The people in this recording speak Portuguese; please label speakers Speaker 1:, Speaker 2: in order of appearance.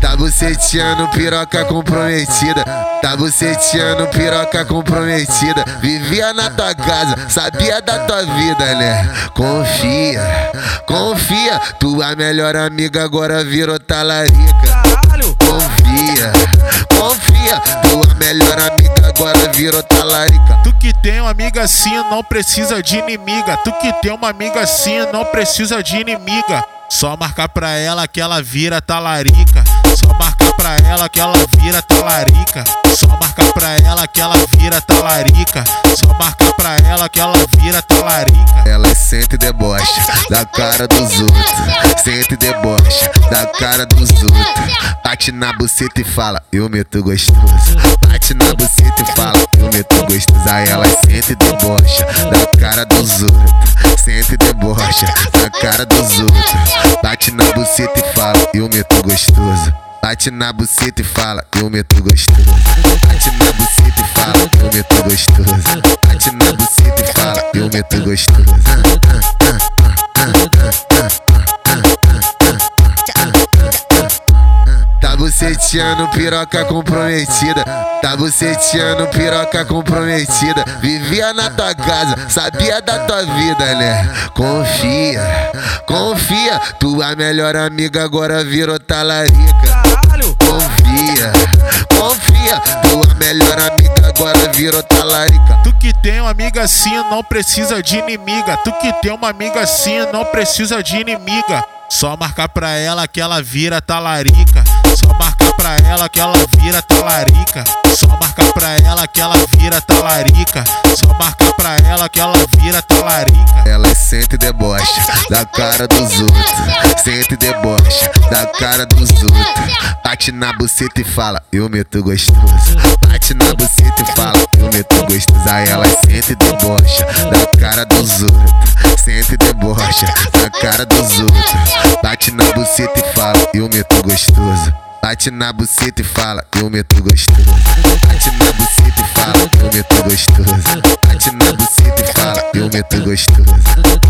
Speaker 1: Tá buceteando piroca comprometida. Tá buceteando piroca comprometida. Vivia na tua casa, sabia da tua vida, né? Confia, confia. Tua melhor amiga agora virou talarica. Confia, confia. Tua melhor amiga agora virou talarica.
Speaker 2: Tu que tem uma amiga assim não precisa de inimiga. Tu que tem uma amiga assim não precisa de inimiga. Só marcar pra ela que ela vira talarica. Só marcar pra ela que ela vira talarica. Só marcar pra ela que ela vira talarica. Só marcar pra ela que ela vira talarica.
Speaker 1: Sente e debocha da cara dos outros. Sente e debocha da cara dos outros. Bate na buceta e fala, eu meto gostoso. Bate na buceta e fala, eu meto gostoso. Aí ela sente e debocha da cara dos outros. Sente e debocha da cara dos outros. Bate na buceta e fala, eu meto gostoso. Bate na buceta e fala, eu meto gostoso. Bate na buceta e fala, eu meto gostoso. Bate na buceta e fala, eu meto gostoso. Buceteando piroca comprometida. Tá buceteando piroca comprometida. Vivia na tua casa, sabia da tua vida, né? Confia, confia. Tua melhor amiga agora virou talarica. Confia, confia. Tua melhor amiga agora virou talarica.
Speaker 2: Tu que tem uma amiga assim não precisa de inimiga. Tu que tem uma amiga assim não precisa de inimiga. Só marcar pra ela que ela vira talarica. Só marcar pra ela que ela vira talarica. Só marcar pra ela que ela vira talarica. Só marcar pra ela que ela vira talarica.
Speaker 1: Ela sente e debocha da cara dos outros. Sente debocha da cara dos outros. Bate na buceta e fala, eu meto gostoso. Bate na buceta e fala, eu meto gostoso. Aí ela sente debocha da cara dos outros. Sente debocha da cara dos outros. Bate na buceta e fala, eu meto gostoso. Bate na buceta e fala, eu meto gostoso. Bate na buceta e fala, eu meto gostoso. Bate na buceta e fala, eu meto gostoso.